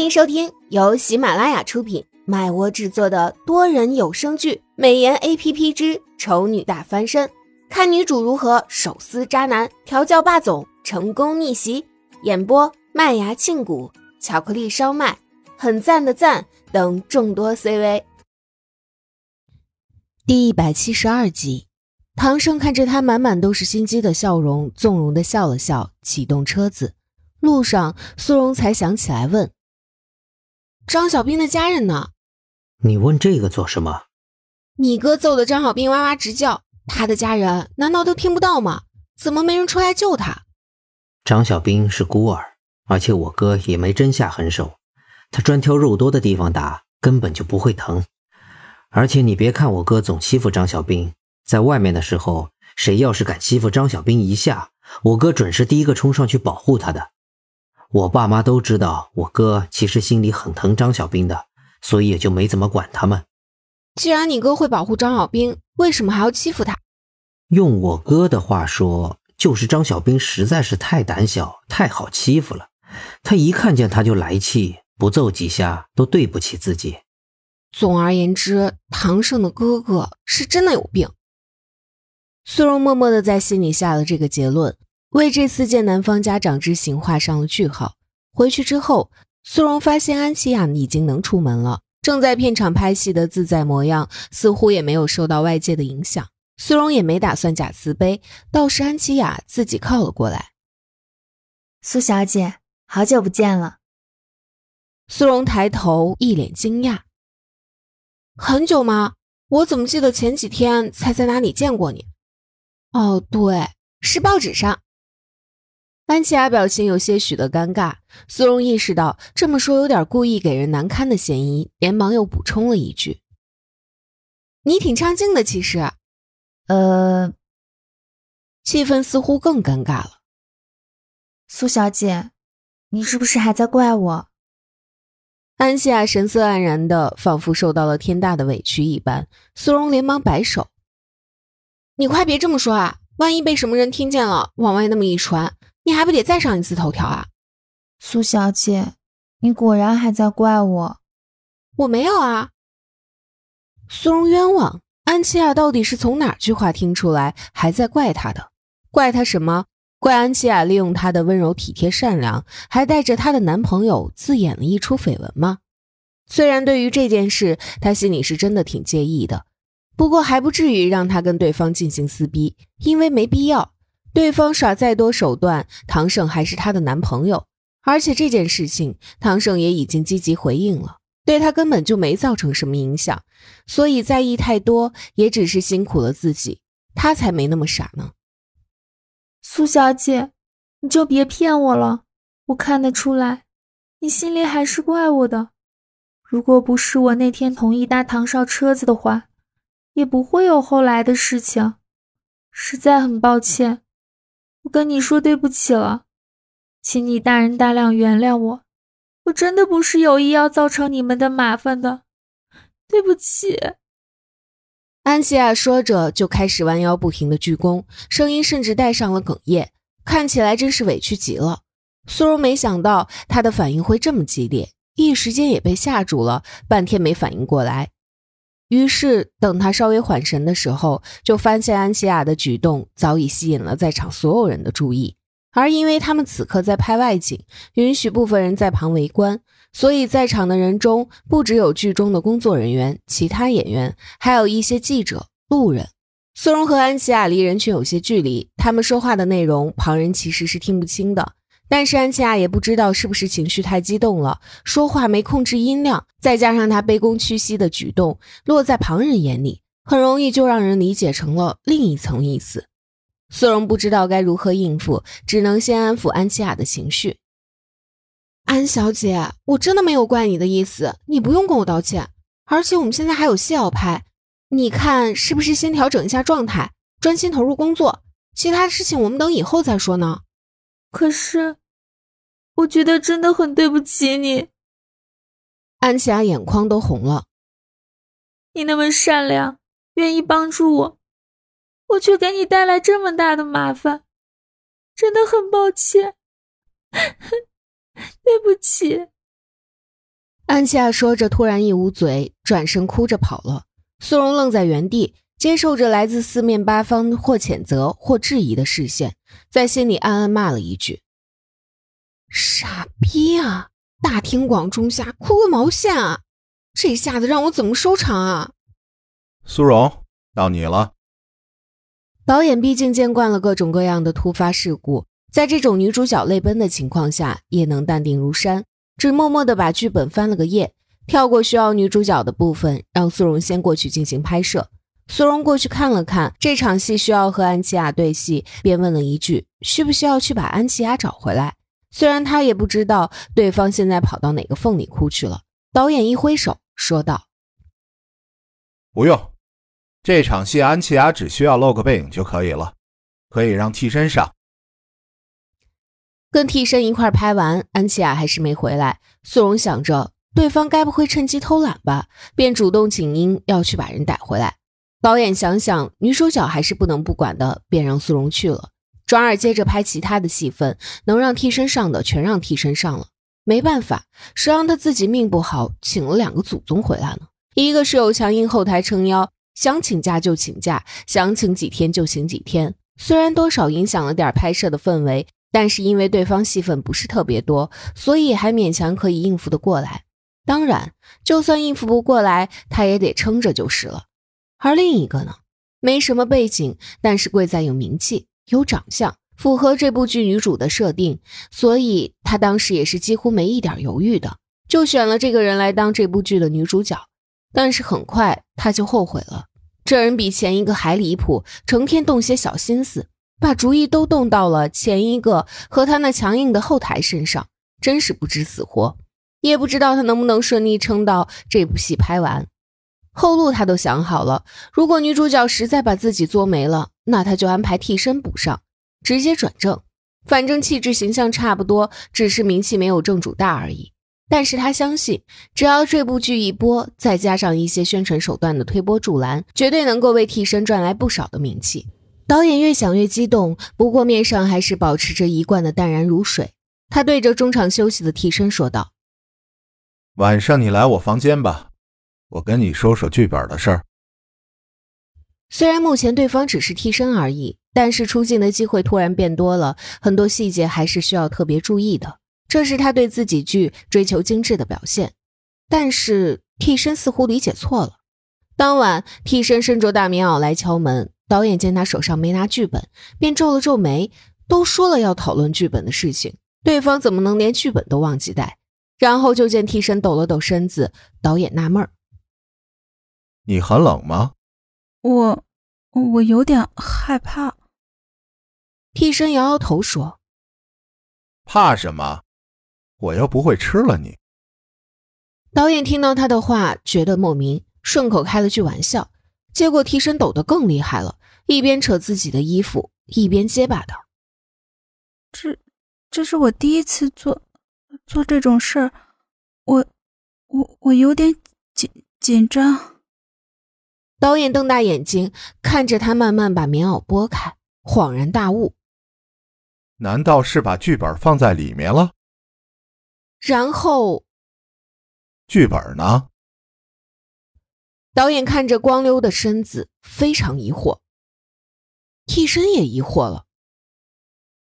欢迎收听由喜马拉雅出品、麦窝制作的多人有声剧《美颜 A P P 之丑女大翻身》，看女主如何手撕渣男、调教霸总、成功逆袭。演播：麦芽庆谷、巧克力烧麦、很赞的赞等众多 C V。第一百七十二集，唐盛看着他满满都是心机的笑容，纵容的笑了笑，启动车子。路上，苏荣才想起来问。张小兵的家人呢？你问这个做什么？你哥揍的张小兵哇哇直叫，他的家人难道都听不到吗？怎么没人出来救他？张小兵是孤儿，而且我哥也没真下狠手，他专挑肉多的地方打，根本就不会疼。而且你别看我哥总欺负张小兵，在外面的时候，谁要是敢欺负张小兵一下，我哥准是第一个冲上去保护他的。我爸妈都知道，我哥其实心里很疼张小兵的，所以也就没怎么管他们。既然你哥会保护张小兵，为什么还要欺负他？用我哥的话说，就是张小兵实在是太胆小，太好欺负了。他一看见他就来气，不揍几下都对不起自己。总而言之，唐胜的哥哥是真的有病。苏荣默默的在心里下了这个结论。为这次见男方家长之行画上了句号。回去之后，苏荣发现安琪雅已经能出门了，正在片场拍戏的自在模样，似乎也没有受到外界的影响。苏荣也没打算假慈悲，倒是安琪雅自己靠了过来。苏小姐，好久不见了。苏荣抬头，一脸惊讶：“很久吗？我怎么记得前几天才在哪里见过你？哦，对，是报纸上。”安琪雅表情有些许的尴尬，苏荣意识到这么说有点故意给人难堪的嫌疑，连忙又补充了一句：“你挺上镜的，其实。”呃，气氛似乎更尴尬了。苏小姐，你是不是还在怪我？安琪雅神色黯然的，仿佛受到了天大的委屈一般。苏荣连忙摆手：“你快别这么说啊，万一被什么人听见了，往外那么一传。”你还不得再上一次头条啊，苏小姐，你果然还在怪我。我没有啊。苏荣冤枉，安琪亚到底是从哪句话听出来还在怪他的？怪他什么？怪安琪亚利用她的温柔体贴善良，还带着她的男朋友自演了一出绯闻吗？虽然对于这件事，她心里是真的挺介意的，不过还不至于让她跟对方进行撕逼，因为没必要。对方耍再多手段，唐盛还是她的男朋友，而且这件事情唐盛也已经积极回应了，对他根本就没造成什么影响，所以在意太多也只是辛苦了自己，他才没那么傻呢。苏小姐，你就别骗我了，我看得出来，你心里还是怪我的。如果不是我那天同意搭唐少车子的话，也不会有后来的事情，实在很抱歉。我跟你说对不起了，请你大人大量原谅我，我真的不是有意要造成你们的麻烦的，对不起。安琪亚说着就开始弯腰不停的鞠躬，声音甚至带上了哽咽，看起来真是委屈极了。苏荣没想到他的反应会这么激烈，一时间也被吓住了，半天没反应过来。于是，等他稍微缓神的时候，就发现安琪亚的举动早已吸引了在场所有人的注意。而因为他们此刻在拍外景，允许部分人在旁围观，所以在场的人中不只有剧中的工作人员、其他演员，还有一些记者、路人。苏荣和安琪亚离人群有些距离，他们说话的内容，旁人其实是听不清的。但是安琪亚也不知道是不是情绪太激动了，说话没控制音量，再加上她卑躬屈膝的举动，落在旁人眼里，很容易就让人理解成了另一层意思。苏荣不知道该如何应付，只能先安抚安琪亚的情绪。安小姐，我真的没有怪你的意思，你不用跟我道歉。而且我们现在还有戏要拍，你看是不是先调整一下状态，专心投入工作，其他事情我们等以后再说呢？可是。我觉得真的很对不起你，安琪亚眼眶都红了。你那么善良，愿意帮助我，我却给你带来这么大的麻烦，真的很抱歉，对不起。安琪亚说着，突然一捂嘴，转身哭着跑了。苏荣愣在原地，接受着来自四面八方或谴责或质疑的视线，在心里暗暗骂了一句：“傻逼啊！大庭广众下哭个毛线啊！这下子让我怎么收场啊？”苏荣，到你了。导演毕竟见惯了各种各样的突发事故，在这种女主角泪奔的情况下，也能淡定如山，只默默地把剧本翻了个页。跳过需要女主角的部分，让苏荣先过去进行拍摄。苏荣过去看了看这场戏，需要和安琪亚对戏，便问了一句：“需不需要去把安琪亚找回来？”虽然他也不知道对方现在跑到哪个缝里哭去了。导演一挥手说道：“不用，这场戏安琪亚只需要露个背影就可以了，可以让替身上。”跟替身一块拍完，安琪亚还是没回来。苏荣想着。对方该不会趁机偷懒吧？便主动请缨要去把人逮回来。导演想想女主角还是不能不管的，便让苏荣去了。转而接着拍其他的戏份，能让替身上的全让替身上了。没办法，谁让他自己命不好，请了两个祖宗回来呢？一个是有强硬后台撑腰，想请假就请假，想请几天就请几天。虽然多少影响了点拍摄的氛围，但是因为对方戏份不是特别多，所以还勉强可以应付得过来。当然，就算应付不过来，他也得撑着就是了。而另一个呢，没什么背景，但是贵在有名气、有长相，符合这部剧女主的设定，所以她当时也是几乎没一点犹豫的，就选了这个人来当这部剧的女主角。但是很快他就后悔了，这人比前一个还离谱，成天动些小心思，把主意都动到了前一个和他那强硬的后台身上，真是不知死活。也不知道他能不能顺利撑到这部戏拍完，后路他都想好了。如果女主角实在把自己作没了，那他就安排替身补上，直接转正。反正气质形象差不多，只是名气没有正主大而已。但是他相信，只要这部剧一播，再加上一些宣传手段的推波助澜，绝对能够为替身赚来不少的名气。导演越想越激动，不过面上还是保持着一贯的淡然如水。他对着中场休息的替身说道。晚上你来我房间吧，我跟你说说剧本的事儿。虽然目前对方只是替身而已，但是出镜的机会突然变多了，很多细节还是需要特别注意的。这是他对自己剧追求精致的表现。但是替身似乎理解错了。当晚，替身身着大棉袄来敲门，导演见他手上没拿剧本，便皱了皱眉。都说了要讨论剧本的事情，对方怎么能连剧本都忘记带？然后就见替身抖了抖身子，导演纳闷儿：“你很冷吗？”“我，我有点害怕。”替身摇摇头说：“怕什么？我又不会吃了你。”导演听到他的话，觉得莫名，顺口开了句玩笑，结果替身抖得更厉害了，一边扯自己的衣服，一边结巴道：“这，这是我第一次做。”做这种事儿，我我我有点紧紧张。导演瞪大眼睛看着他，慢慢把棉袄拨开，恍然大悟：难道是把剧本放在里面了？然后，剧本呢？导演看着光溜的身子，非常疑惑。替身也疑惑了：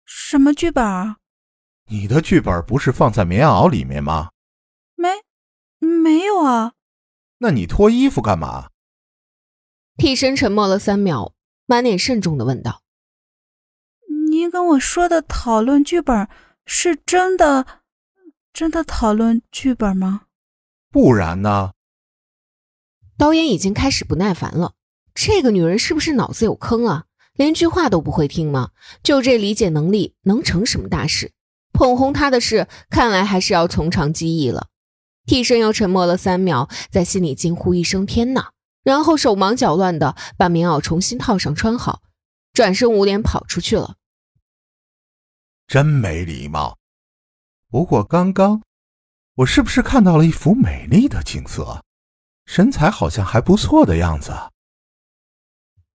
什么剧本啊？你的剧本不是放在棉袄里面吗？没，没有啊。那你脱衣服干嘛？替身沉默了三秒，满脸慎重的问道：“您跟我说的讨论剧本是真的，真的讨论剧本吗？不然呢？”导演已经开始不耐烦了。这个女人是不是脑子有坑啊？连句话都不会听吗？就这理解能力，能成什么大事？捧红她的事，看来还是要从长计议了。替身又沉默了三秒，在心里惊呼一声：“天哪！”然后手忙脚乱的把棉袄重新套上穿好，转身捂脸跑出去了。真没礼貌。不过刚刚，我是不是看到了一幅美丽的景色？身材好像还不错的样子。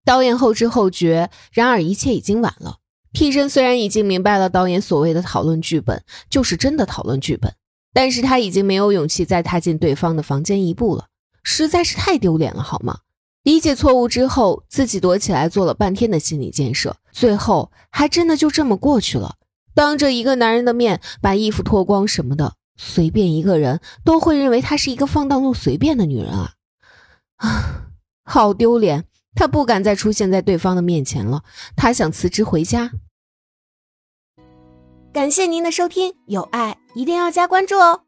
导演后知后觉，然而一切已经晚了。替身虽然已经明白了导演所谓的讨论剧本，就是真的讨论剧本，但是他已经没有勇气再踏进对方的房间一步了，实在是太丢脸了，好吗？理解错误之后，自己躲起来做了半天的心理建设，最后还真的就这么过去了。当着一个男人的面把衣服脱光什么的，随便一个人都会认为她是一个放荡又随便的女人啊！啊，好丢脸！他不敢再出现在对方的面前了，他想辞职回家。感谢您的收听，有爱一定要加关注哦！